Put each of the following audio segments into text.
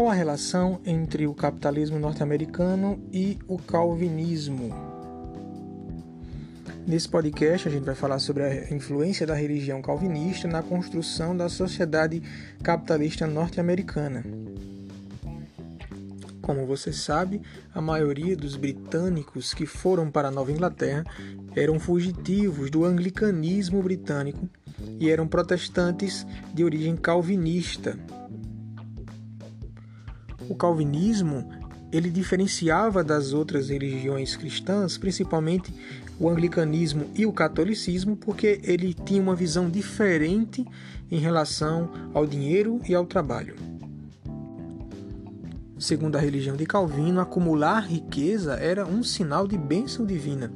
Qual a relação entre o capitalismo norte-americano e o calvinismo? Nesse podcast, a gente vai falar sobre a influência da religião calvinista na construção da sociedade capitalista norte-americana. Como você sabe, a maioria dos britânicos que foram para a Nova Inglaterra eram fugitivos do anglicanismo britânico e eram protestantes de origem calvinista. O calvinismo ele diferenciava das outras religiões cristãs, principalmente o anglicanismo e o catolicismo, porque ele tinha uma visão diferente em relação ao dinheiro e ao trabalho. Segundo a religião de Calvino, acumular riqueza era um sinal de bênção divina.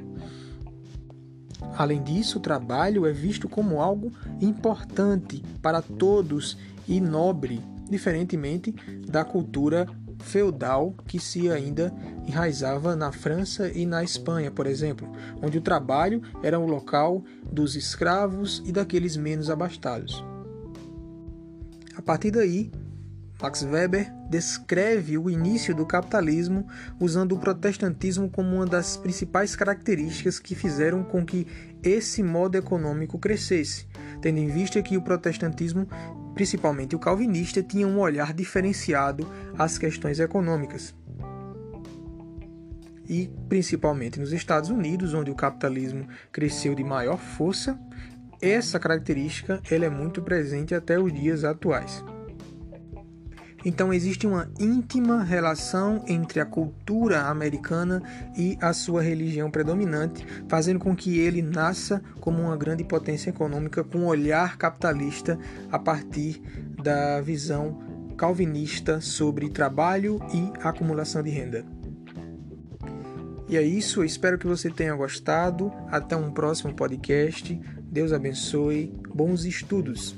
Além disso, o trabalho é visto como algo importante para todos e nobre, diferentemente da cultura feudal que se ainda enraizava na França e na Espanha, por exemplo, onde o trabalho era o local dos escravos e daqueles menos abastados. A partir daí, Max Weber descreve o início do capitalismo usando o protestantismo como uma das principais características que fizeram com que esse modo econômico crescesse, tendo em vista que o protestantismo, principalmente o calvinista, tinha um olhar diferenciado às questões econômicas. E principalmente nos Estados Unidos, onde o capitalismo cresceu de maior força, essa característica ela é muito presente até os dias atuais. Então existe uma íntima relação entre a cultura americana e a sua religião predominante, fazendo com que ele nasça como uma grande potência econômica com um olhar capitalista a partir da visão calvinista sobre trabalho e acumulação de renda. E é isso, espero que você tenha gostado. Até um próximo podcast. Deus abençoe. Bons estudos.